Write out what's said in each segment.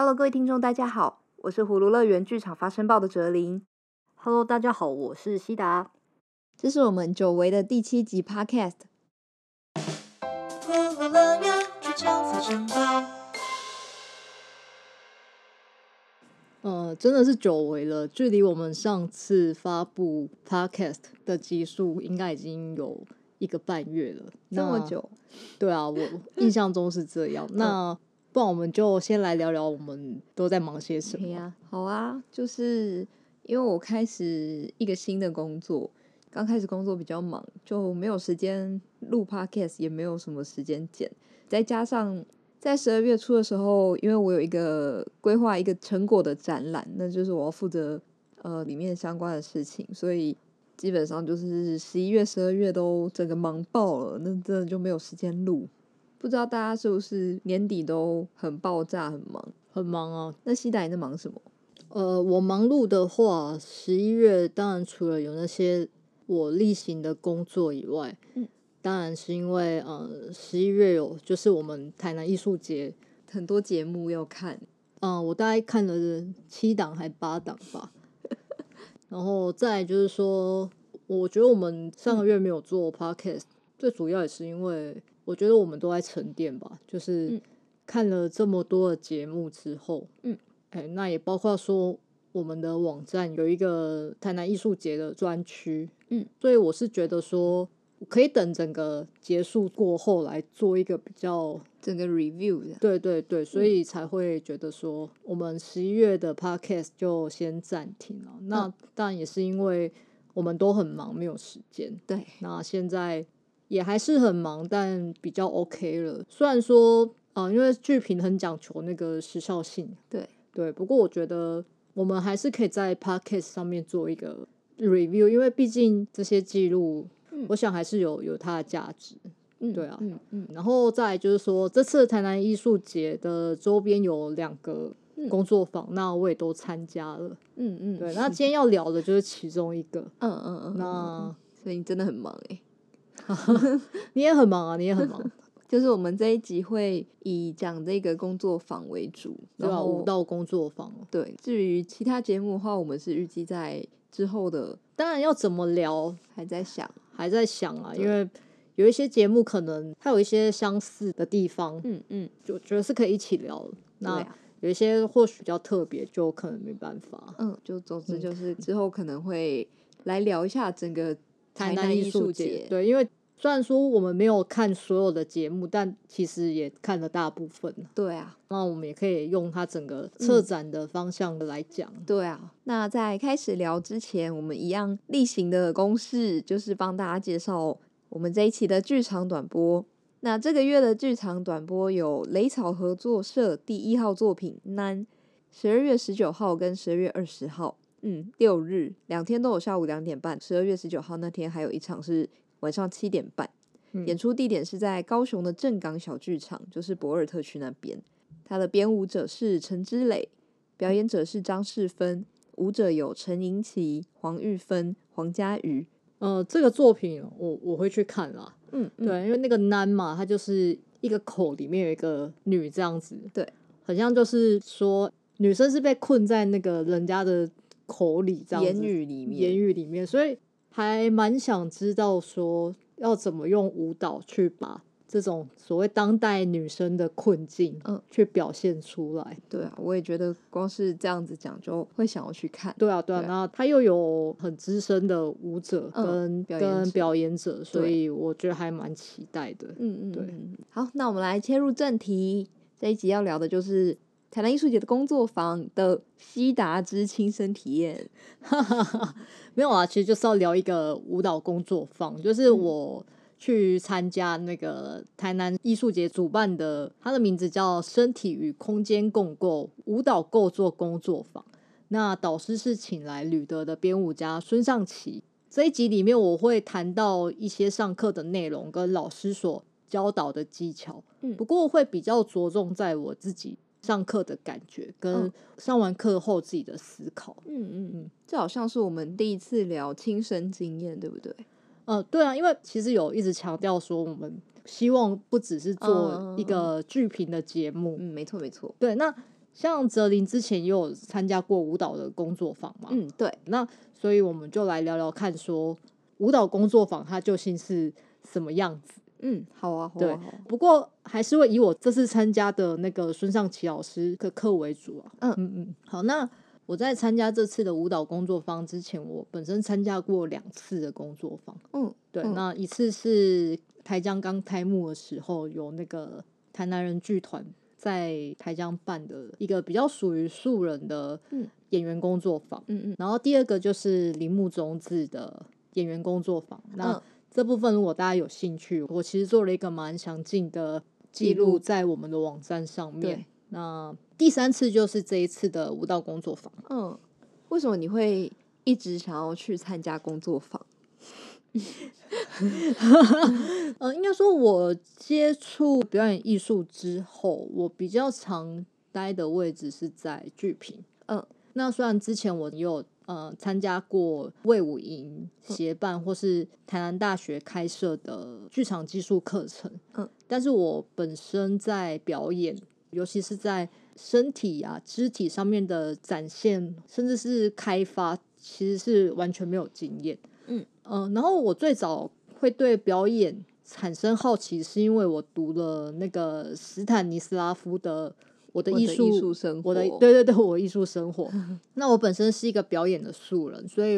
Hello，各位听众，大家好，我是葫芦乐园剧场发声报的哲林。Hello，大家好，我是西达。这是我们久违的第七集 Podcast。葫芦乐园剧场发声报。呃，真的是久违了，距离我们上次发布 Podcast 的集数应该已经有一个半月了。这么久？对啊，我 印象中是这样。那不然我们就先来聊聊我们都在忙些什么。啊，好啊，就是因为我开始一个新的工作，刚开始工作比较忙，就没有时间录 podcast，也没有什么时间剪。再加上在十二月初的时候，因为我有一个规划一个成果的展览，那就是我要负责呃里面相关的事情，所以基本上就是十一月、十二月都整个忙爆了，那真的就没有时间录。不知道大家是不是年底都很爆炸、很忙、很忙啊？那西达你在忙什么？呃，我忙碌的话，十一月当然除了有那些我例行的工作以外，嗯，当然是因为呃，十一月有就是我们台南艺术节很多节目要看，嗯、呃，我大概看了七档还八档吧。然后再就是说，我觉得我们上个月没有做 podcast，、嗯、最主要也是因为。我觉得我们都在沉淀吧，就是看了这么多的节目之后，嗯，哎，那也包括说我们的网站有一个台南艺术节的专区，嗯，所以我是觉得说可以等整个结束过后来做一个比较整个 review 的，对对对，所以才会觉得说我们十一月的 podcast 就先暂停了。嗯，那当然也是因为我们都很忙，没有时间。对，那现在。也还是很忙，但比较 OK 了。虽然说，啊、呃，因为剧评很讲求那个时效性，对对。不过我觉得我们还是可以在 Podcast 上面做一个 review，因为毕竟这些记录，嗯、我想还是有有它的价值。嗯，对啊，嗯嗯。然后再就是说，这次台南艺术节的周边有两个工作坊，嗯、那我也都参加了。嗯嗯。对，那今天要聊的就是其中一个。嗯嗯嗯。那所以你真的很忙哎、欸。你也很忙啊，你也很忙。就是我们这一集会以讲这个工作坊为主，然后舞蹈工作坊。对，至于其他节目的话，我们是预计在之后的，当然要怎么聊还在想，还在想啊。因为有一些节目可能它有一些相似的地方，嗯嗯，就觉得是可以一起聊。那有一些或许比较特别，就可能没办法。嗯，就总之就是之后可能会来聊一下整个。台南艺术节，对，因为虽然说我们没有看所有的节目，但其实也看了大部分。对啊，那我们也可以用它整个策展的方向来讲。嗯。对啊，那在开始聊之前，我们一样例行的公式就是帮大家介绍我们这一期的剧场短播。那这个月的剧场短播有雷草合作社第一号作品《难》，十二月十九号跟十二月二十号。嗯，六日两天都有下午两点半，十二月十九号那天还有一场是晚上七点半，嗯、演出地点是在高雄的正港小剧场，就是博尔特区那边。他的编舞者是陈之磊，表演者是张世芬，舞者有陈盈琪、黄玉芬、黄嘉瑜。呃，这个作品我我会去看啦。嗯，嗯对，因为那个男嘛，他就是一个口里面有一个女这样子，对，好像就是说女生是被困在那个人家的。口里这样言语里面，言语里面，所以还蛮想知道说要怎么用舞蹈去把这种所谓当代女生的困境，嗯，去表现出来。对啊，我也觉得光是这样子讲就会想要去看。对啊，对啊，那他又有很资深的舞者跟、跟表演者，所以我觉得还蛮期待的。嗯嗯，对。好，那我们来切入正题，这一集要聊的就是。台南艺术节的工作坊的西达之亲身体验，没有啊，其实就是要聊一个舞蹈工作坊，就是我去参加那个台南艺术节主办的，它的名字叫“身体与空间共构舞蹈构作工作坊”。那导师是请来旅德的编舞家孙尚奇。这一集里面我会谈到一些上课的内容跟老师所教导的技巧，嗯，不过会比较着重在我自己。上课的感觉跟上完课后自己的思考，嗯嗯嗯，这好像是我们第一次聊亲身经验，对不对？呃，对啊，因为其实有一直强调说，我们希望不只是做一个剧评的节目，嗯，没错没错。对，那像泽林之前也有参加过舞蹈的工作坊嘛，嗯，对。那所以我们就来聊聊看，说舞蹈工作坊它究竟是什么样子？嗯，好啊，好啊。对，不过还是会以我这次参加的那个孙尚奇老师的课为主啊。嗯嗯嗯。好，那我在参加这次的舞蹈工作坊之前，我本身参加过两次的工作坊。嗯，对，嗯、那一次是台江刚开幕的时候，有那个台南人剧团在台江办的一个比较属于素人的演员工作坊。嗯嗯。然后第二个就是铃木中志的演员工作坊。那、嗯这部分如果大家有兴趣，我其实做了一个蛮详尽的记录在我们的网站上面。那第三次就是这一次的舞蹈工作坊。嗯，为什么你会一直想要去参加工作坊？呃，应该说，我接触表演艺术之后，我比较常待的位置是在剧评。嗯，那虽然之前我有。呃，参加过魏武营协办或是台南大学开设的剧场技术课程，嗯，但是我本身在表演，尤其是在身体啊、肢体上面的展现，甚至是开发，其实是完全没有经验，嗯，呃，然后我最早会对表演产生好奇，是因为我读了那个斯坦尼斯拉夫的。我的艺术，生活，我的对对对，我艺术生活。那我本身是一个表演的素人，所以，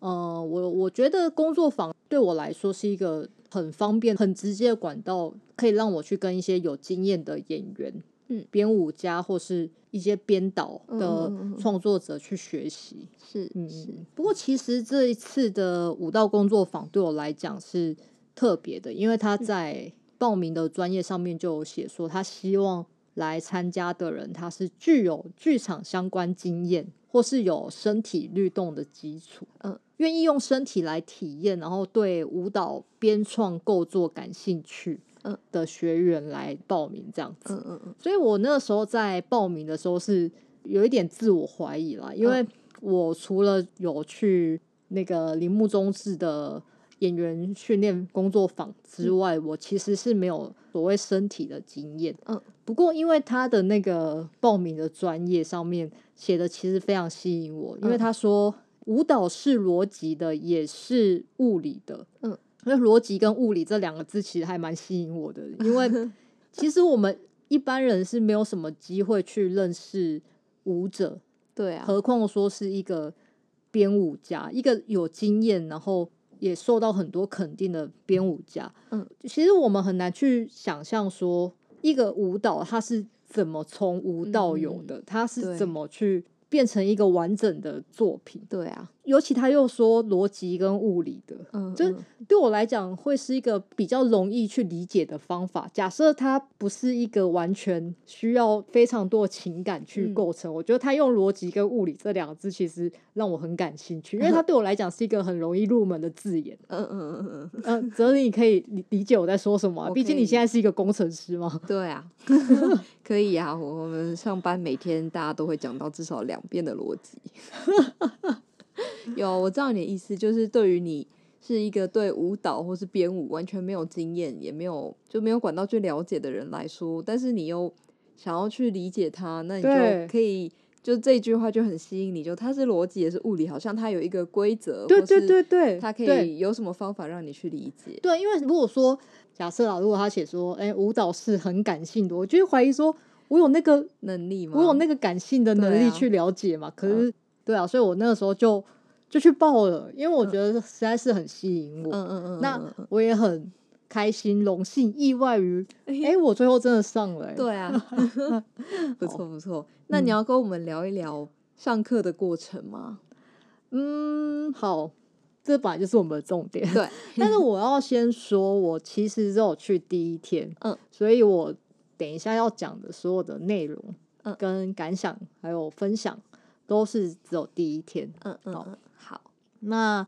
呃，我我觉得工作坊对我来说是一个很方便、很直接的管道，可以让我去跟一些有经验的演员、嗯，编舞家或是一些编导的创作者去学习。是，嗯，是。不过，其实这一次的舞蹈工作坊对我来讲是特别的，因为他在报名的专业上面就有写说，他希望。来参加的人，他是具有剧场相关经验，或是有身体律动的基础，嗯，愿意用身体来体验，然后对舞蹈编创构作感兴趣，嗯的学员来报名这样子，嗯嗯嗯。所以我那个时候在报名的时候是有一点自我怀疑啦，因为我除了有去那个铃木中志的。演员训练工作坊之外，嗯，我其实是没有所谓身体的经验。嗯，不过因为他的那个报名的专业上面写的其实非常吸引我，因为他说舞蹈是逻辑的，也是物理的。嗯，因为逻辑跟物理这两个字其实还蛮吸引我的，因为 其实我们一般人是没有什么机会去认识舞者。对啊，何况说是一个编舞家，一个有经验，然后。也受到很多肯定的编舞家，嗯，其实我们很难去想象说一个舞蹈它是怎么从无到有的，它是怎么去。变成一个完整的作品，对啊，尤其他又说逻辑跟物理的，嗯，就对我来讲会是一个比较容易去理解的方法。假设它不是一个完全需要非常多情感去构成，嗯，我觉得他用逻辑跟物理这两个字其实让我很感兴趣，因为它 对我来讲是一个很容易入门的字眼。嗯嗯嗯嗯嗯，嗯，泽林，你可以理理解我在说什么啊？毕竟你现在是一个工程师嘛。对啊，可以啊，我们上班每天大家都会讲到至少两。遍的逻辑，有我知道你的意思，就是对于你是一个对舞蹈或是编舞完全没有经验，也没有就没有管道去了解的人来说，但是你又想要去理解它，那你就可以，就这句话就很吸引你，就它是逻辑也是物理，好像它有一个规则，对对对对，它可以有什么方法让你去理解？对，因为如果说假设啊，如果他写说，哎、欸，舞蹈是很感性的，我就会怀疑说。我有那个能力吗？我有那个感性的能力去了解嘛？啊可是，对啊，所以我那个时候就就去报了，因为我觉得实在是很吸引我。嗯嗯嗯。那我也很开心、荣幸、意外于，哎、欸，我最后真的上了、欸。对啊，不错不错。那你要跟我们聊一聊上课的过程吗？嗯，好，这本来就是我们的重点。对，但是我要先说，我其实只有去第一天，嗯，所以我。等一下要讲的所有的内容，嗯，跟感想还有分享，都是只有第一天，嗯嗯。那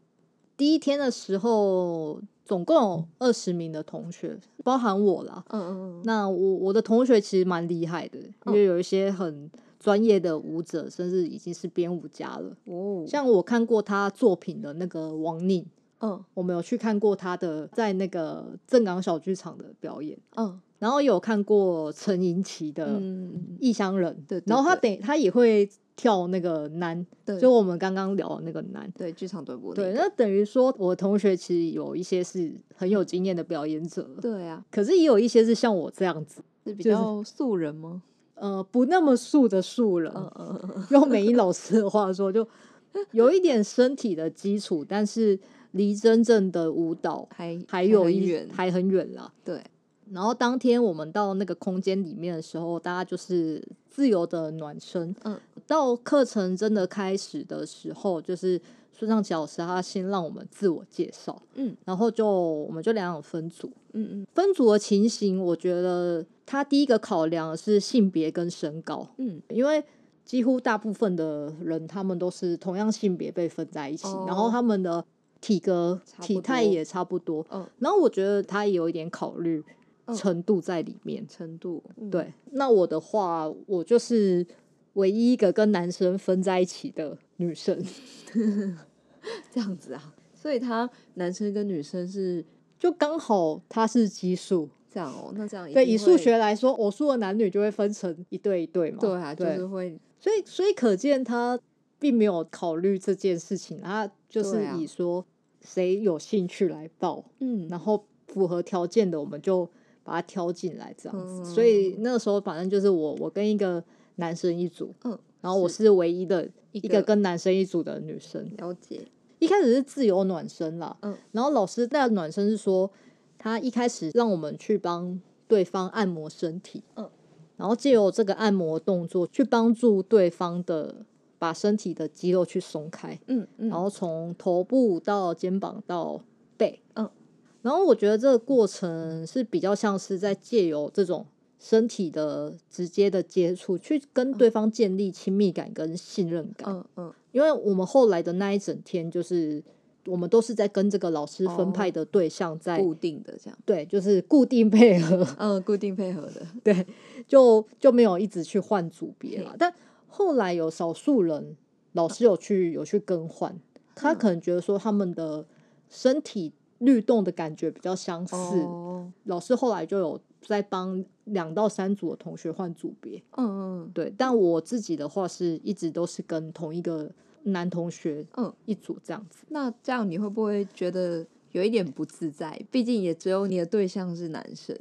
第一天的时候，总共有二十名的同学，包含我啦，嗯嗯嗯。那我我的同学其实蛮厉害的，因为有一些很专业的舞者，甚至已经是编舞家了。哦，像我看过他作品的那个王宁，嗯，我没有去看过他的在那个正港小剧场的表演，嗯。然后有看过陈莹琪的《异乡人》，对，然后他等他也会跳那个男，就我们刚刚聊的那个男，对，剧场短波，对，那等于说我同学其实有一些是很有经验的表演者，对啊，可是也有一些是像我这样子，是比较素人吗？呃，不那么素的素人，用美英老师的话说，就有一点身体的基础，但是离真正的舞蹈还还有一远，还很远啦。对。然后当天我们到那个空间里面的时候，大家就是自由的暖身。嗯，到课程真的开始的时候，就是孙尚奇老师他先让我们自我介绍。嗯，然后就我们就两种分组。嗯嗯，分组的情形，我觉得他第一个考量是性别跟身高。嗯，因为几乎大部分的人他们都是同样性别被分在一起，哦、然后他们的体格体态也差不多。嗯，然后我觉得他也有一点考虑。程度在里面，程度对。那我的话，我就是唯一一个跟男生分在一起的女生，这样子啊。所以他男生跟女生是就刚好他是奇数这样哦。那这样对以数学来说，偶数的男女就会分成一对一对嘛。对啊，就是会。所以所以可见他并没有考虑这件事情，他就是以说谁有兴趣来报，嗯，然后符合条件的我们就。把他挑进来这样子，嗯、所以那个时候反正就是我，我跟一个男生一组，嗯，然后我是唯一的一个跟男生一组的女生。了解，一开始是自由暖身啦，嗯，然后老师那暖身是说，他一开始让我们去帮对方按摩身体，嗯，然后借由这个按摩动作去帮助对方的把身体的肌肉去松开，嗯嗯，然后从头部到肩膀到背，嗯。然后我觉得这个过程是比较像是在借由这种身体的直接的接触，去跟对方建立亲密感跟信任感。嗯嗯，因为我们后来的那一整天，就是我们都是在跟这个老师分派的对象在固定的这样，对，就是固定配合，嗯，固定配合的，对，就就没有一直去换组别了。但后来有少数人，老师有去有去更换，他可能觉得说他们的身体。律动的感觉比较相似，oh. 老师后来就有在帮两到三组的同学换组别。嗯嗯，对。但我自己的话是一直都是跟同一个男同学，嗯，一组这样子。那这样你会不会觉得有一点不自在？毕竟也只有你的对象是男生。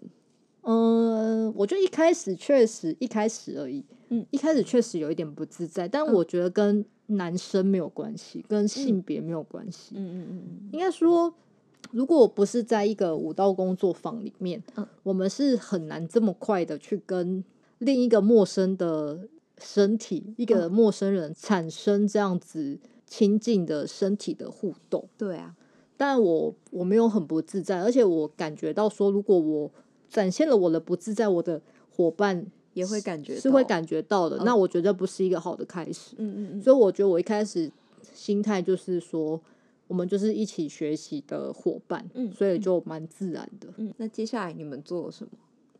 嗯，我觉得一开始确实一开始而已。嗯，一开始确实有一点不自在，但我觉得跟男生没有关系，跟性别没有关系。嗯嗯嗯嗯，应该说。如果不是在一个舞蹈工作坊里面，嗯，我们是很难这么快的去跟另一个陌生的身体，一个陌生人产生这样子亲近的身体的互动。对啊，但我我没有很不自在，而且我感觉到说，如果我展现了我的不自在，我的伙伴也会感觉是会感觉到的。那我觉得不是一个好的开始。嗯嗯嗯，所以我觉得我一开始心态就是说。我们就是一起学习的伙伴，嗯，所以就蛮自然的。嗯，那接下来你们做了什么？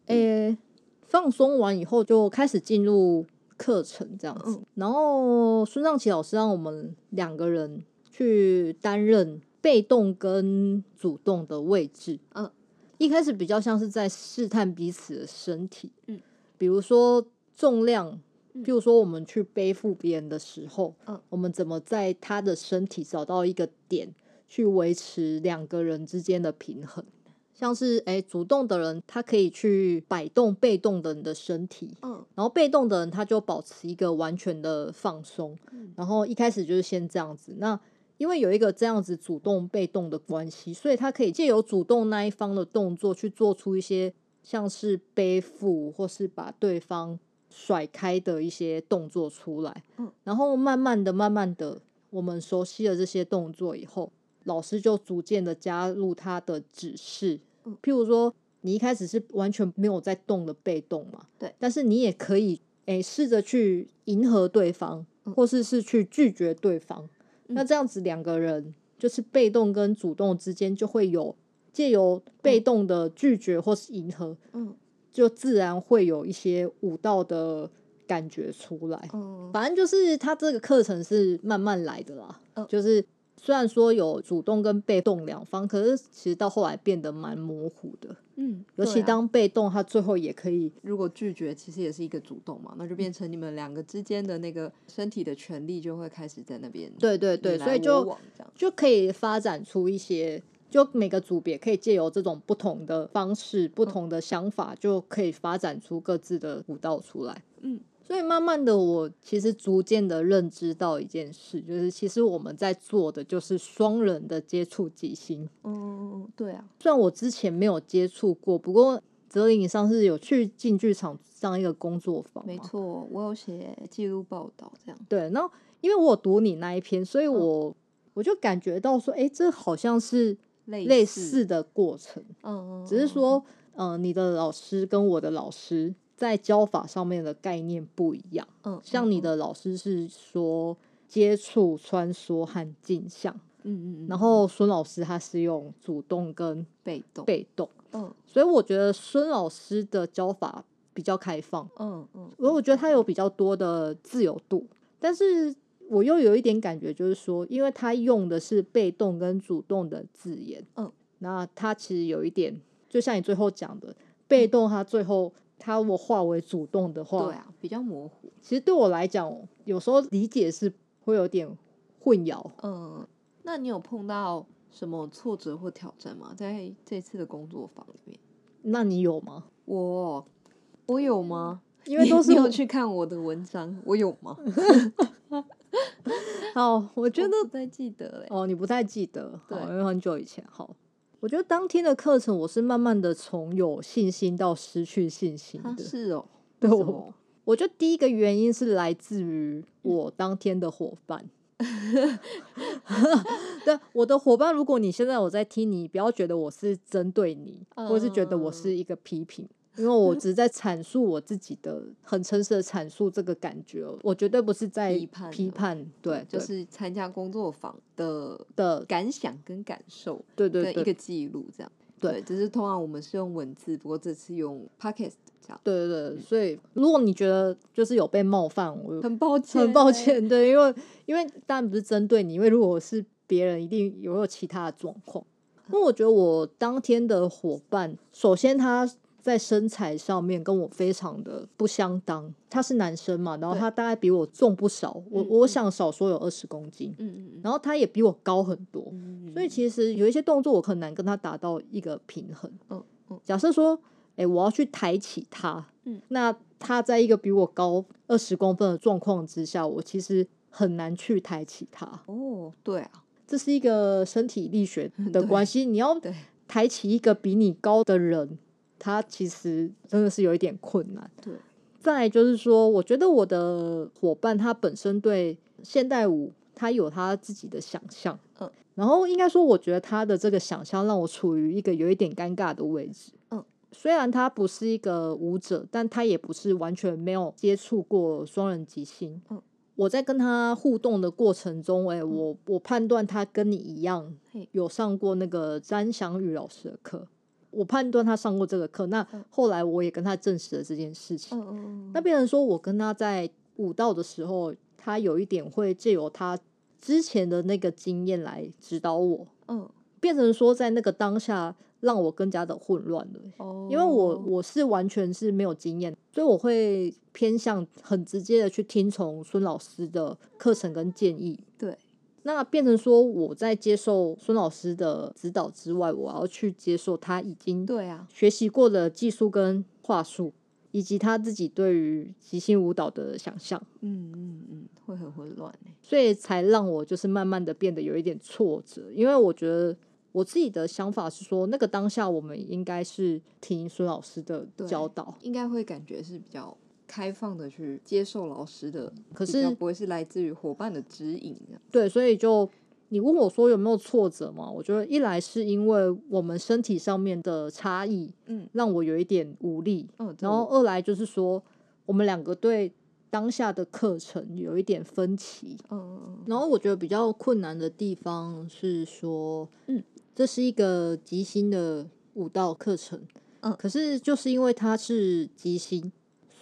诶、欸，放松完以后就开始进入课程这样子。嗯、然后孙尚奇老师让我们两个人去担任被动跟主动的位置。嗯，一开始比较像是在试探彼此的身体。嗯，比如说重量。譬如说，我们去背负别人的时候，嗯，我们怎么在他的身体找到一个点，去维持两个人之间的平衡？像是，诶、欸，主动的人他可以去摆动被动的人的身体，嗯，然后被动的人他就保持一个完全的放松，嗯，然后一开始就是先这样子。那因为有一个这样子主动被动的关系，所以他可以借由主动那一方的动作去做出一些像是背负或是把对方。甩开的一些动作出来，嗯，然后慢慢的、慢慢的，我们熟悉了这些动作以后，老师就逐渐的加入他的指示，嗯，譬如说，你一开始是完全没有在动的被动嘛，对，但是你也可以，诶，试着去迎合对方，或是是去拒绝对方，嗯，那。这样子两个人就是被动跟主动之间就会有借由被动的拒绝或是迎合，嗯。就自然会有一些舞蹈的感觉出来。嗯，反正就是他这个课程是慢慢来的啦。嗯，就是虽然说有主动跟被动两方，可是其实到后来变得蛮模糊的。嗯，尤其当被动，他最后也可以，如果拒绝，其实也是一个主动嘛，那就变成你们两个之间的那个身体的权利就会开始在那边。对对对，所以就就可以发展出一些，就每个组别可以借由这种不同的方式、不同的想法，就可以发展出各自的舞蹈出来。嗯。所以慢慢的，我其实逐渐的认知到一件事，就是其实我们在做的就是双人的接触即兴。嗯，对啊。虽然我之前没有接触过，不过泽林你上次有去进剧场上一个工作坊。没错，我有写记录报道这样。对，那因为我有读你那一篇，所以我、嗯、我就感觉到说，哎，这好像是类似的过程。嗯嗯。只是说，嗯、呃，你的老师跟我的老师。在教法上面的概念不一样，嗯，像你的老师是说接触、穿梭和镜像，嗯嗯，然后孙老师他是用主动跟被动，被动，嗯，所以我觉得孙老师的教法比较开放，嗯嗯，我我觉得他有比较多的自由度，但是我又有一点感觉，就是说，因为他用的是被动跟主动的字眼，嗯，那他其实有一点，就像你最后讲的，被动他最后。他我化为主动的话，对啊，比较模糊。其实对我来讲，有时候理解是会有点混淆。嗯，那你有碰到什么挫折或挑战吗？在这次的工作坊里面？那你有吗？我我有吗？因为都是有去看我的文章，我有吗？好，我觉得我不太记得嘞。哦，你不太记得，对，因为很久以前。好。我觉得当天的课程，我是慢慢的从有信心到失去信心的。啊、是哦，对我，我觉得第一个原因是来自于我当天的伙伴。对，我的伙伴，如果你现在我在听你，不要觉得我是针对你，或者是觉得我是一个批评。因为我只是在阐述我自己的，很诚实的阐述这个感觉，我绝对不是在批判，批判，对，就是参加工作坊的的感想跟感受，对对对，一个记录这样，对，只是通常我们是用文字，不过这次用 podcast 这样，对对对，所以如果你觉得就是有被冒犯，我很抱歉，很抱歉，对，因为因为当然不是针对你，因为如果是别人，一定有有其他的状况。因为我觉得我当天的伙伴，首先他。在身材上面跟我非常的不相当，他是男生嘛，然后他大概比我重不少，我我想少说有二十公斤，嗯，然后他也比我高很多，嗯，所以其实有一些动作我很难跟他达到一个平衡。嗯嗯，假设说，哎，我要去抬起他，嗯，那他在一个比我高二十公分的状况之下，我其实很难去抬起他。哦，对啊，这是一个身体力学 的关系，你要抬起一个比你高的人。他其实真的是有一点困难。对，再来就是说，我觉得我的伙伴他本身对现代舞他有他自己的想象，嗯，然后应该说，我觉得他的这个想象让我处于一个有一点尴尬的位置，嗯，虽然他不是一个舞者，但他也不是完全没有接触过双人即兴，嗯，我在跟他互动的过程中，哎，我我判断他跟你一样，有上过那个詹祥宇老师的课。我判断他上过这个课，那后来我也跟他证实了这件事情。那变成说我跟他在舞蹈的时候，他有一点会借由他之前的那个经验来指导我。嗯。变成说在那个当下让我更加的混乱了。哦。因为我我是完全是没有经验，所以我会偏向很直接的去听从孙老师的课程跟建议。对。那变成说，我在接受孙老师的指导之外，我要去接受他已经对啊学习过的技术跟话术，以及他自己对于即兴舞蹈的想象。嗯嗯嗯，会很混乱，所以才让我就是慢慢的变得有一点挫折，因为我觉得我自己的想法是说，那个当下我们应该是听孙老师的教导，应该会感觉是比较。开放的去接受老师的，可是不会是来自于伙伴的指引。对，所以就你问我说有没有挫折嘛？我觉得一来是因为我们身体上面的差异，嗯，让我有一点无力。嗯，然后二来就是说我们两个对当下的课程有一点分歧。嗯，然后我觉得比较困难的地方是说，嗯，这是一个即兴的舞蹈课程，嗯，可是就是因为它是即兴。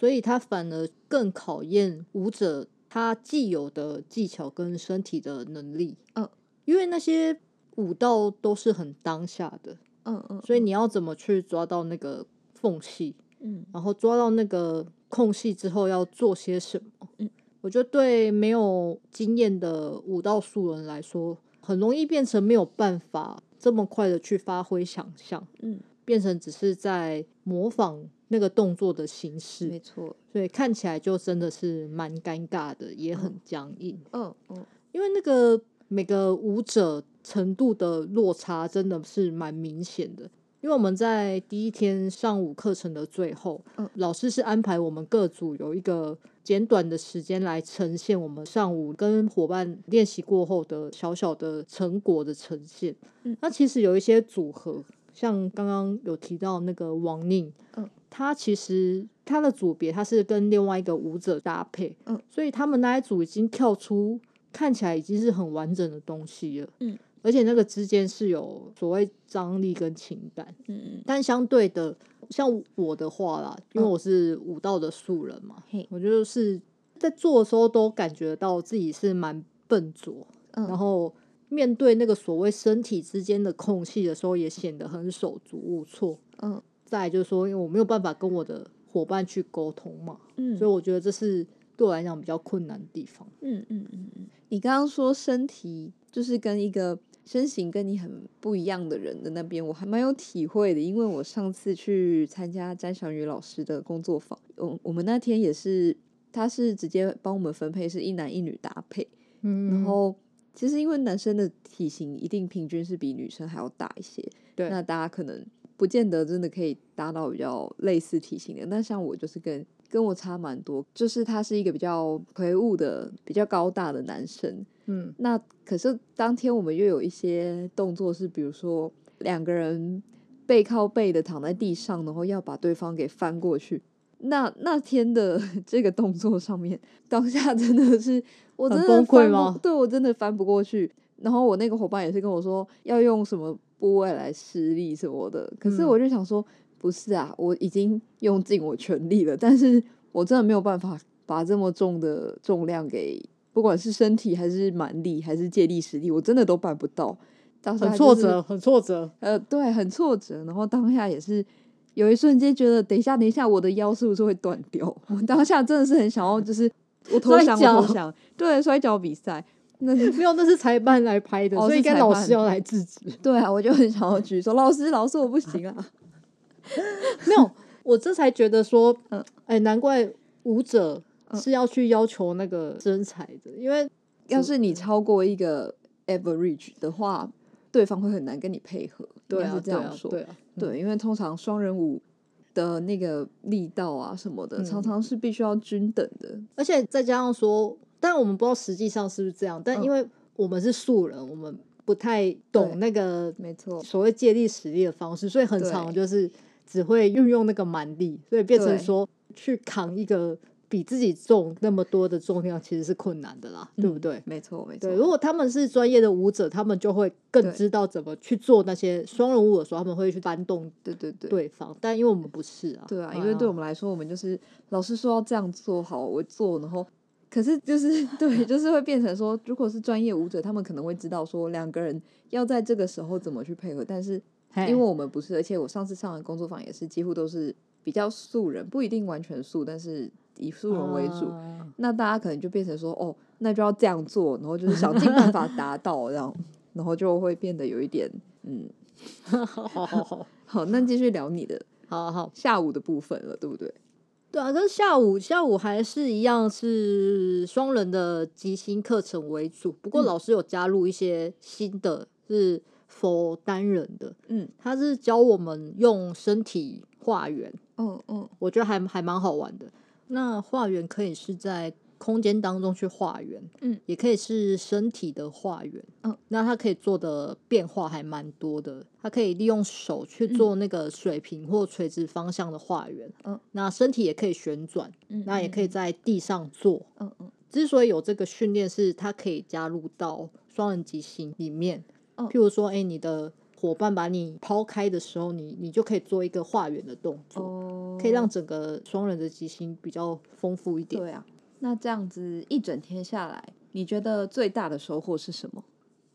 所以他反而更考验舞者他既有的技巧跟身体的能力。嗯，因为那些舞蹈都是很当下的，嗯嗯，所以你要怎么去抓到那个缝隙，嗯，然后抓到那个空隙之后要做些什么，嗯，我觉得对没有经验的舞蹈素人来说，很容易变成没有办法这么快的去发挥想象，嗯，变成只是在模仿那个动作的形式，没错，所以看起来就真的是蛮尴尬的，也很僵硬，嗯嗯，因为那个每个舞者程度的落差真的是蛮明显的。因为我们在第一天上午课程的最后，嗯，老师是安排我们各组有一个简短的时间来呈现我们上午跟伙伴练习过后的小小的成果的呈现。嗯，那其实有一些组合，像刚刚有提到那个王宁，嗯，他其实他的组别他是跟另外一个舞者搭配，嗯，所以他们那一组已经跳出看起来已经是很完整的东西了，嗯。而且那个之间是有所谓张力跟情感，嗯，但相对的，像我的话啦，因为我是舞蹈的素人嘛，嘿，我就是在做的时候都感觉到自己是蛮笨拙，嗯，然后面对那个所谓身体之间的空隙的时候，也显得很手足无措，嗯，再来就是说，因为我没有办法跟我的伙伴去沟通嘛，嗯，所以我觉得这是对我来讲比较困难的地方，嗯嗯嗯嗯，你刚刚说身体就是跟一个。身形跟你很不一样的人的那边，我还蛮有体会的，因为我上次去参加詹翔宇老师的工作坊，我我们那天也是，他是直接帮我们分配是一男一女搭配，嗯，然后其实因为男生的体型一定平均是比女生还要大一些，对，那大家可能不见得真的可以搭到比较类似体型的，那像我就是跟跟我差蛮多，就是他是一个比较魁梧的、比较高大的男生。嗯，那可是当天我们又有一些动作是，比如说两个人背靠背的躺在地上，然后要把对方给翻过去。那那天的 这个动作上面，当下真的是我真的崩溃吗？对，我真的翻不过去。然后我那个伙伴也是跟我说要用什么部位来施力什么的，可是我就想说，不是啊，我已经用尽我全力了，但是我真的没有办法把这么重的重量给。不管是身体还是蛮力还是借力使力，我真的都办不到。当时、就是、很挫折，很挫折。呃，对，很挫折。然后当下也是有一瞬间觉得，等一下，等一下，我的腰是不是会断掉？我当下真的是很想要，就是 我投降，我投降。对，摔跤比赛，那是没有，那是裁判来拍的，哦、所以应该老师要来制止。对啊，我就很想要举手，老师，老师，我不行啊。没有，我这才觉得说，嗯，哎，难怪舞者。是要去要求那个身材的，因为要是你超过一个 average 的话，对方会很难跟你配合。对啊，是这样说。对啊，对啊，对，因为通常双人舞的那个力道啊什么的，嗯、常常是必须要均等的。而且再加上说，但我们不知道实际上是不是这样。但因为我们是素人，我们不太懂那个没错所谓借力使力的方式，所以很常就是只会运用那个蛮力，所以变成说去扛一个。比自己重那么多的重量其实是困难的啦，嗯、对不对？没错，没错。对，如果他们是专业的舞者，他们就会更知道怎么去做那些双人舞的时候，他们会去搬动对对对对方。但因为我们不是啊，对啊，因为对我们来说，我们就是老师说要这样做好，我做，然后可是就是 对，就是会变成说，如果是专业舞者，他们可能会知道说两个人要在这个时候怎么去配合，但是因为我们不是，而且我上次上的工作坊也是几乎都是比较素人，不一定完全素，但是。以素人为主，啊，那大家可能就变成说，哦，那就要这样做，然后就是想尽办法达到这样，然后就会变得有一点，嗯，好好好，好，那继续聊你的，好好。下午的部分了，对不对？对啊，跟下午下午还是一样是双人的即兴课程为主，不过老师有加入一些新的，是 for 单人的，嗯，他是教我们用身体画圆，嗯嗯，我觉得还还蛮好玩的。那画圆可以是在空间当中去画圆，嗯，也可以是身体的画圆，嗯，那它可以做的变化还蛮多的。它可以利用手去做那个水平或垂直方向的画圆，嗯，那身体也可以旋转，嗯，那也可以在地上做，嗯嗯。之所以有这个训练，是它可以加入到双人即兴里面，嗯，譬如说，哎，你的。伙伴把你抛开的时候，你你就可以做一个画圆的动作，oh. 可以让整个双人的即兴比较丰富一点。对啊，那这样子一整天下来，你觉得最大的收获是什么？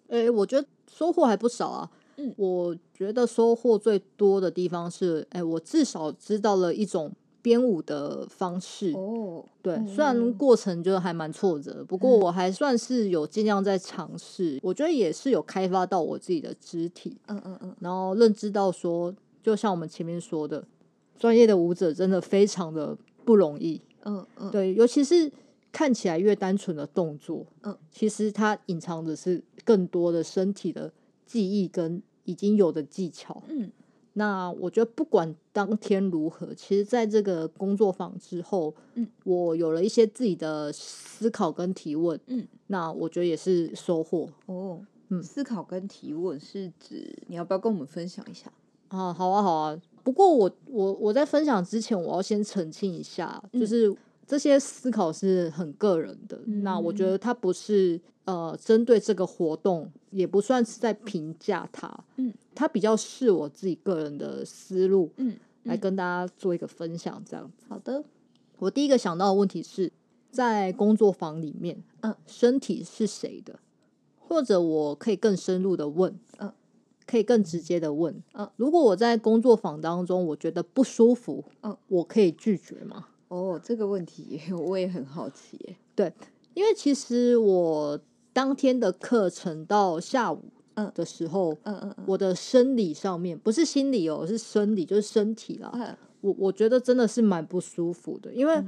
诶，我觉得收获还不少啊。嗯，我觉得收获最多的地方是，诶，我至少知道了一种编舞的方式。哦，对，虽然过程就还蛮挫折，不过我还算是有尽量在尝试。我觉得也是有开发到我自己的肢体。嗯嗯嗯，然后认知到说，就像我们前面说的，专业的舞者真的非常的不容易。嗯嗯，对，尤其是。看起来越单纯的动作，嗯，其实它隐藏的是更多的身体的记忆跟已经有的技巧，嗯，那我觉得不管当天如何，其实在这个工作坊之后，嗯，我有了一些自己的思考跟提问，嗯，那我觉得也是收获哦，嗯，思考跟提问是指你要不要跟我们分享一下啊？好啊，好啊，不过我我我在分享之前，我要先澄清一下，就是。这些思考是很个人的，嗯、那我觉得它不是呃针对这个活动，也不算是在评价它，嗯，它比较是我自己个人的思路，嗯，来跟大家做一个分享，这样子。好的，我第一个想到的问题是在工作坊里面，嗯，身体是谁的？或者我可以更深入的问，嗯，可以更直接的问，嗯，如果我在工作坊当中我觉得不舒服，嗯，我可以拒绝吗？哦，这个问题 我也很好奇耶。对，因为其实我当天的课程到下午的时候，嗯嗯嗯，我的生理上面不是心理哦，是生理，就是身体啦。嗯、我我觉得真的是蛮不舒服的，因为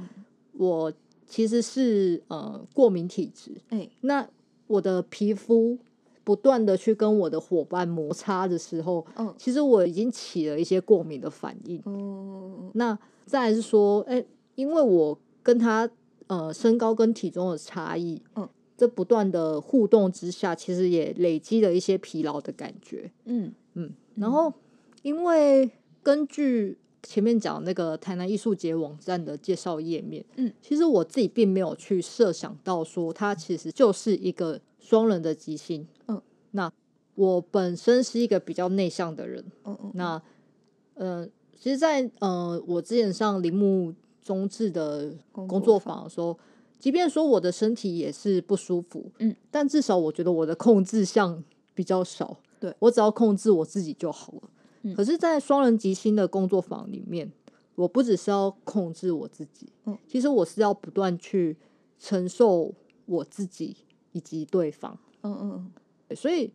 我其实是呃过敏体质。哎，那我的皮肤不断的去跟我的伙伴摩擦的时候，嗯，其实我已经起了一些过敏的反应。嗯，那再来是说，哎。因为我跟他呃身高跟体重的差异，嗯，这不断的互动之下，其实也累积了一些疲劳的感觉，嗯嗯。然后，因为根据前面讲那个台南艺术节网站的介绍页面，嗯，其实我自己并没有去设想到说它其实就是一个双人的即兴，嗯。那我本身是一个比较内向的人，嗯嗯。那呃，其实在，在呃我之前上铃木。中治的工作坊的时候，即便说我的身体也是不舒服，嗯，但至少我觉得我的控制项比较少，对，我只要控制我自己就好了。嗯，可是，在双人即兴的工作坊里面，我不只是要控制我自己，嗯，其实我是要不断去承受我自己以及对方，嗯嗯嗯，所以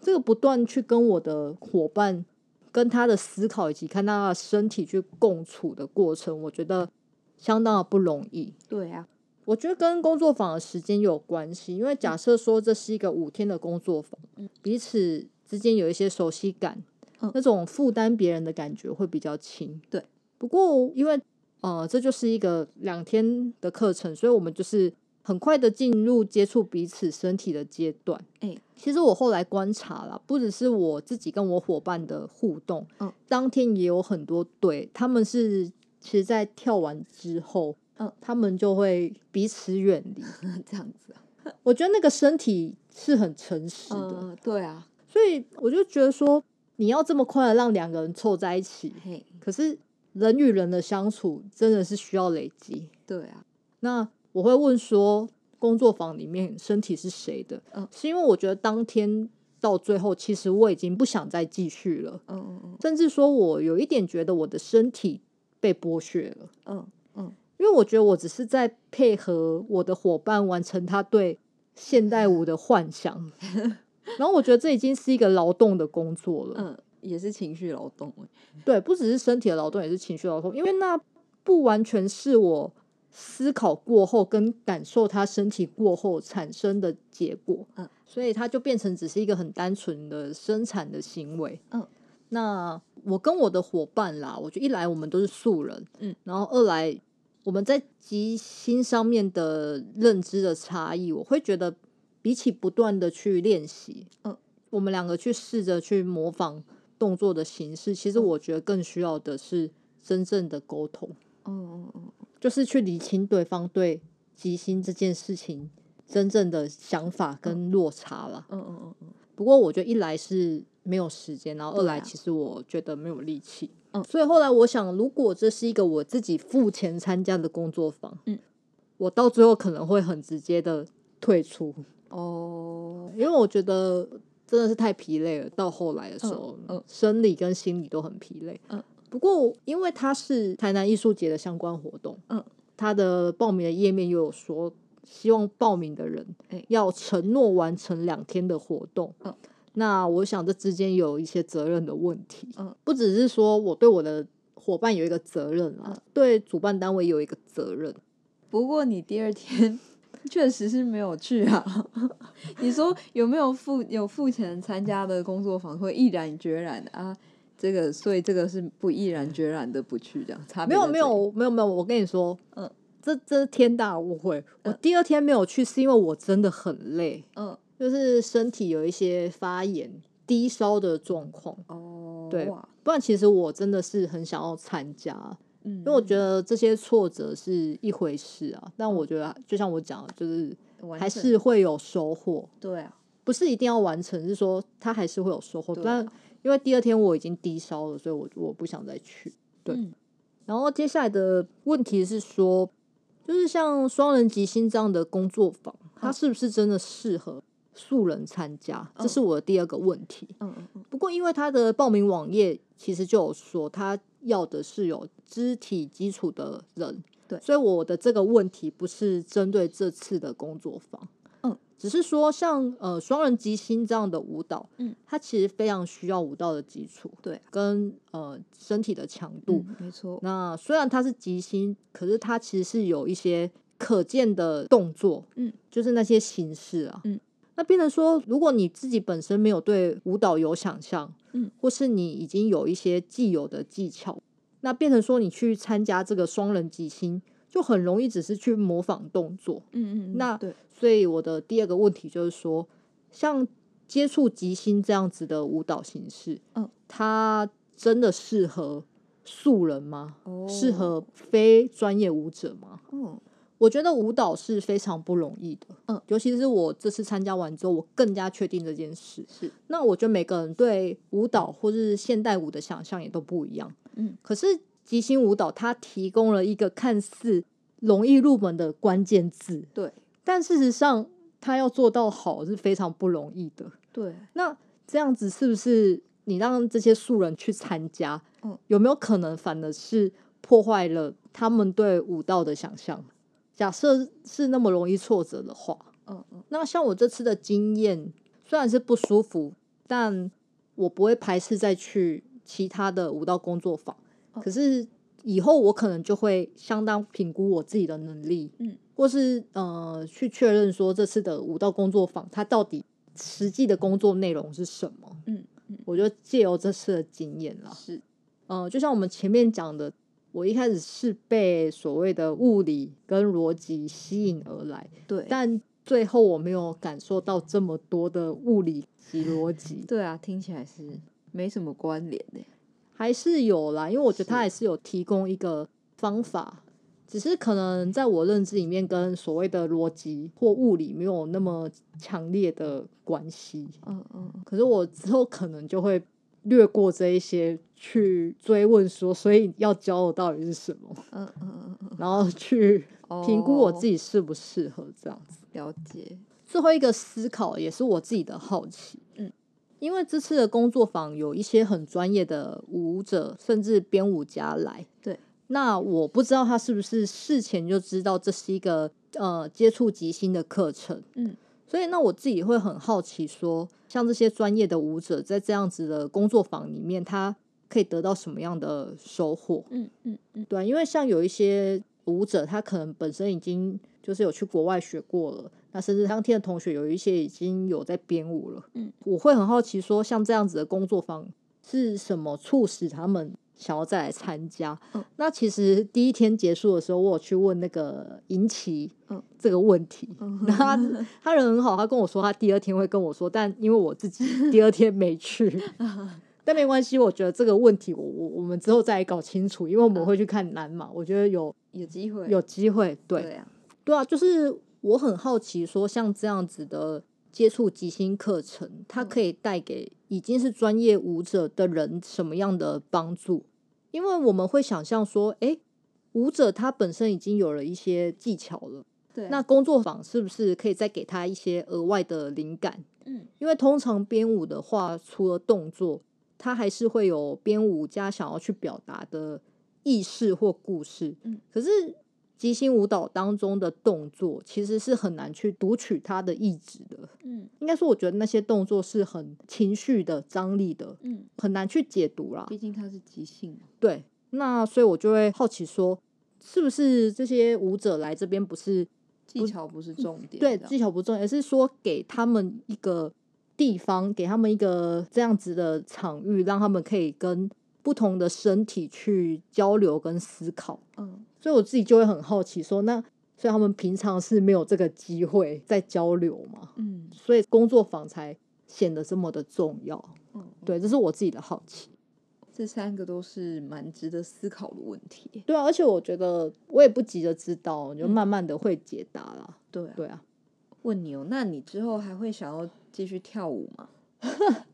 这个不断去跟我的伙伴跟他的思考以及看他的身体去共处的过程，我觉得。相当的不容易，对啊，我觉得跟工作坊的时间有关系，因为假设说这是一个五天的工作坊，嗯，彼此之间有一些熟悉感，嗯，那种负担别人的感觉会比较轻，对。不过因为呃，这就是一个两天的课程，所以我们就是很快的进入接触彼此身体的阶段。哎，其实我后来观察了，不只是我自己跟我伙伴的互动，嗯，当天也有很多对他们是。其实，在跳完之后，嗯，他们就会彼此远离，这样子。我觉得那个身体是很诚实的，嗯，对啊。所以我就觉得说，你要这么快的让两个人凑在一起，嘿，可是人与人的相处真的是需要累积，对啊。那我会问说，工作坊里面身体是谁的？嗯，是因为我觉得当天到最后，其实我已经不想再继续了，嗯嗯嗯，甚至说我有一点觉得我的身体。被剥削了，嗯嗯，因为我觉得我只是在配合我的伙伴完成他对现代舞的幻想，然后我觉得这已经是一个劳动的工作了，嗯，也是情绪劳动，对，不只是身体的劳动，也是情绪劳动，因为那不完全是我思考过后跟感受他身体过后产生的结果，嗯，所以他就变成只是一个很单纯的生产的行为，嗯。那我跟我的伙伴啦，我觉得一来我们都是素人，嗯，然后二来我们在即心上面的认知的差异，我会觉得比起不断的去练习，嗯，我们两个去试着去模仿动作的形式，其实我觉得更需要的是真正的沟通，就是去理清对方对即兴这件事情真正的想法跟落差了，嗯嗯嗯嗯。不过我觉得一来是。没有时间，然后二来其实我觉得没有力气，嗯，所以后来我想，如果这是一个我自己付钱参加的工作坊，嗯，我到最后可能会很直接的退出，哦，因为我觉得真的是太疲累了。到后来的时候，嗯嗯、生理跟心理都很疲累。嗯，不过因为它是台南艺术节的相关活动，嗯，它的报名的页面又有说，希望报名的人要承诺完成两天的活动。嗯，那我想这之间有一些责任的问题。嗯，不只是说我对我的伙伴有一个责任啊，嗯、对主办单位有一个责任。不过你第二天 确实是没有去啊。你说有没有付有付钱参加的工作坊会毅然决然啊？这个所以这个是不毅然决然的不去这样。差没有没有没有没有，我跟你说，嗯，这这是天大误会。我第二天没有去是因为我真的很累，嗯，就是身体有一些发炎、低烧的状况。哦，对，不然其实我真的是很想要参加。嗯，因为我觉得这些挫折是一回事啊，但我觉得就像我讲的，就是还是会有收获。对啊，不是一定要完成，是说他还是会有收获。但因为第二天我已经低烧了，所以我我不想再去。对，嗯、然后接下来的问题是说，就是像双人即兴这样的工作坊，它是不是真的适合素人参加？这是我的第二个问题。嗯嗯嗯。不过因为他的报名网页其实就有说他。要的是有肢体基础的人，对，所以我的这个问题不是针对这次的工作坊，嗯，只是说像呃双人即兴这样的舞蹈，嗯，它其实非常需要舞蹈的基础，对，跟呃身体的强度，嗯，没错。那虽然它是即兴，可是它其实是有一些可见的动作，嗯，就是那些形式啊，嗯。那变成说，如果你自己本身没有对舞蹈有想象，嗯，或是你已经有一些既有的技巧，那变成说你去参加这个双人即兴，就很容易只是去模仿动作，嗯嗯，那对，所以我的第二个问题就是说，像接触即兴这样子的舞蹈形式，嗯，它真的适合素人吗？哦，适合非专业舞者吗？嗯。我觉得舞蹈是非常不容易的，嗯，尤其是我这次参加完之后，我更加确定这件事。是，那我觉得每个人对舞蹈或是现代舞的想象也都不一样，嗯，可是即兴舞蹈它提供了一个看似容易入门的关键字，对，但事实上它要做到好是非常不容易的，对。那这样子是不是你让这些素人去参加，嗯，有没有可能反而是破坏了他们对舞蹈的想象？假设是那么容易挫折的话，嗯嗯，那像我这次的经验，虽然是不舒服，但我不会排斥再去其他的舞蹈工作坊。嗯、可是以后我可能就会相当评估我自己的能力，嗯，或是呃去确认说这次的舞蹈工作坊它到底实际的工作内容是什么，嗯嗯，我就借由这次的经验啦，是，呃，就像我们前面讲的。我一开始是被所谓的物理跟逻辑吸引而来，对，但最后我没有感受到这么多的物理及逻辑。对啊，听起来是没什么关联的，还是有啦，因为我觉得他还是有提供一个方法，只是可能在我认知里面跟所谓的逻辑或物理没有那么强烈的关系。嗯嗯，可是我之后可能就会。略过这一些去追问说，所以要教的到底是什么？嗯嗯嗯嗯，然后去评估我自己适不适合这样子。了解。最后一个思考也是我自己的好奇，嗯，因为这次的工作坊有一些很专业的舞者，甚至编舞家来，对。那我不知道他是不是事前就知道这是一个呃接触即兴的课程，嗯。所以，那我自己会很好奇，说像这些专业的舞者，在这样子的工作坊里面，他可以得到什么样的收获？嗯嗯嗯，对，因为像有一些舞者，他可能本身已经就是有去国外学过了，那甚至当天的同学有一些已经有在编舞了。嗯，我会很好奇，说像这样子的工作坊是什么促使他们？想要再来参加，嗯，那其实第一天结束的时候，我有去问那个银琪，嗯，这个问题，嗯，他 他人很好，他跟我说他第二天会跟我说，但因为我自己第二天没去，但没关系，我觉得这个问题我我我们之后再来搞清楚，因为我们会去看南马，我觉得有有机会，有机会，对，对啊，对啊，就是我很好奇，说像这样子的接触即兴课程，它可以带给已经是专业舞者的人什么样的帮助？因为我们会想象说，诶，舞者他本身已经有了一些技巧了，对，那工作坊是不是可以再给他一些额外的灵感，嗯，因为通常编舞的话，除了动作，它还是会有编舞家想要去表达的意识或故事。嗯，可是即兴舞蹈当中的动作，其实是很难去读取它的意志的。嗯，应该说，我觉得那些动作是很情绪的、张力的，嗯，很难去解读啦。毕竟它是即兴。对，那所以我就会好奇说，是不是这些舞者来这边不是技巧不是重点？对，技巧不重要，而是说给他们一个地方，给他们一个这样子的场域，让他们可以跟不同的身体去交流跟思考。嗯，所以我自己就会很好奇说，那所以他们平常是没有这个机会在交流嘛？嗯，所以工作坊才显得这么的重要。嗯，对，这是我自己的好奇。这三个都是蛮值得思考的问题。对啊，而且我觉得我也不急着知道，就慢慢的会解答啦。嗯、对啊，对啊。问你哦，那你之后还会想要继续跳舞吗？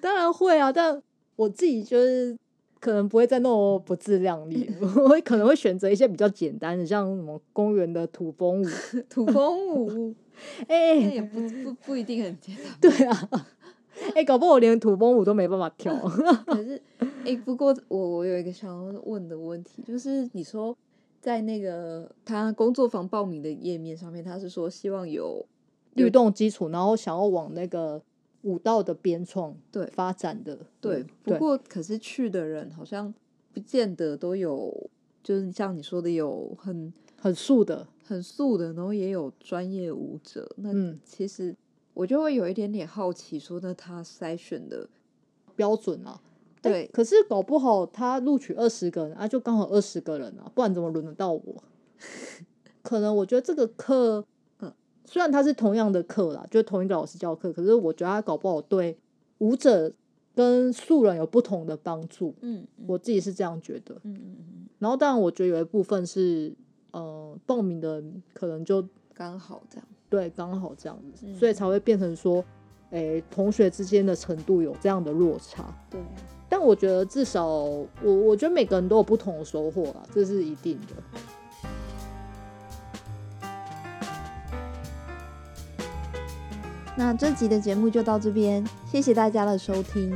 当然会啊，但我自己就是可能不会再那么不自量力，我会可能会选择一些比较简单的，像什么公园的土风舞、土风舞，哎、也不不不一定很简单。对啊，哎、欸，搞不好我连土风舞都没办法跳。可是，哎、欸，不过我我有一个想要问的问题，就是你说在那个他工作坊报名的页面上面，他是说希望有律动基础，然后想要往那个。舞蹈的编创对发展的对，不过可是去的人好像不见得都有，就是像你说的有很很素的、很素的，然后也有专业舞者。那其实我就会有一点点好奇，说那他筛选的标准啊？对，可是搞不好他录取二十个人啊，就刚好二十个人啊，不然怎么轮得到我？可能我觉得这个课。虽然他是同样的课啦，就同一个老师教课，可是我觉得他搞不好对舞者跟素人有不同的帮助。嗯，嗯，我自己是这样觉得。嗯嗯嗯。然后当然，我觉得有一部分是，呃，报名的可能就刚好这样。对，刚好这样子，嗯，所以才会变成说，诶，同学之间的程度有这样的落差。对。但我觉得至少，我我觉得每个人都有不同的收获啦，这是一定的。那这集的节目就到这边，谢谢大家的收听。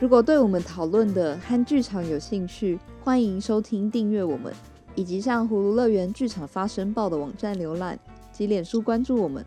如果对我们讨论的和剧场有兴趣，欢迎收听、订阅我们，以及上葫芦乐园剧场发声报的网站浏览及脸书关注我们。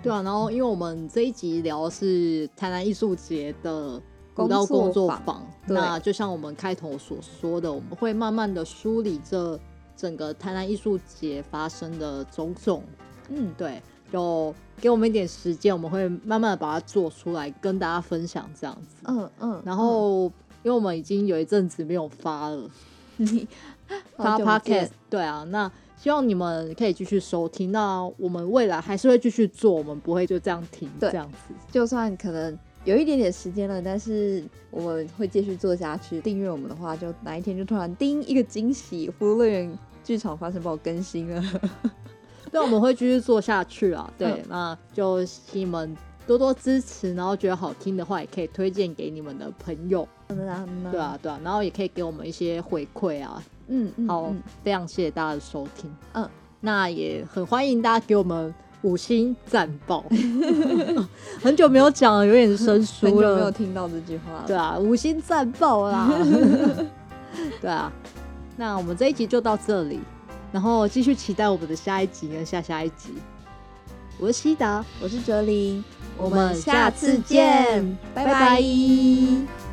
对啊，然后因为我们这一集聊的是台南艺术节的舞蹈工作坊，那就像我们开头所说的，我们会慢慢的梳理这整个台南艺术节发生的种种。嗯，对。就给我们一点时间，我们会慢慢的把它做出来，跟大家分享这样子。嗯嗯。然后，因为我们已经有一阵子没有发了，发 podcast。对啊，那希望你们可以继续收听。那我们未来还是会继续做，我们不会就这样停。这样子，就算可能有一点点时间了，但是我们会继续做下去。订阅我们的话，就哪一天就突然叮一个惊喜，葫芦乐园剧场发生报更新了。对，我们会继续做下去啊。对，嗯、那就请你们多多支持，然后觉得好听的话，也可以推荐给你们的朋友。对啊，对啊，然后也可以给我们一些回馈啊。嗯嗯，好，非常谢谢大家的收听。嗯，那也很欢迎大家给我们五星赞爆。很久没有讲了，有点生疏了。很久没有听到这句话了。对啊，五星赞爆啦。对啊，那我们这一集就到这里。然后继续期待我们的下一集跟下下一集。我是西达，我是哲林，我们下次见，拜拜。拜拜。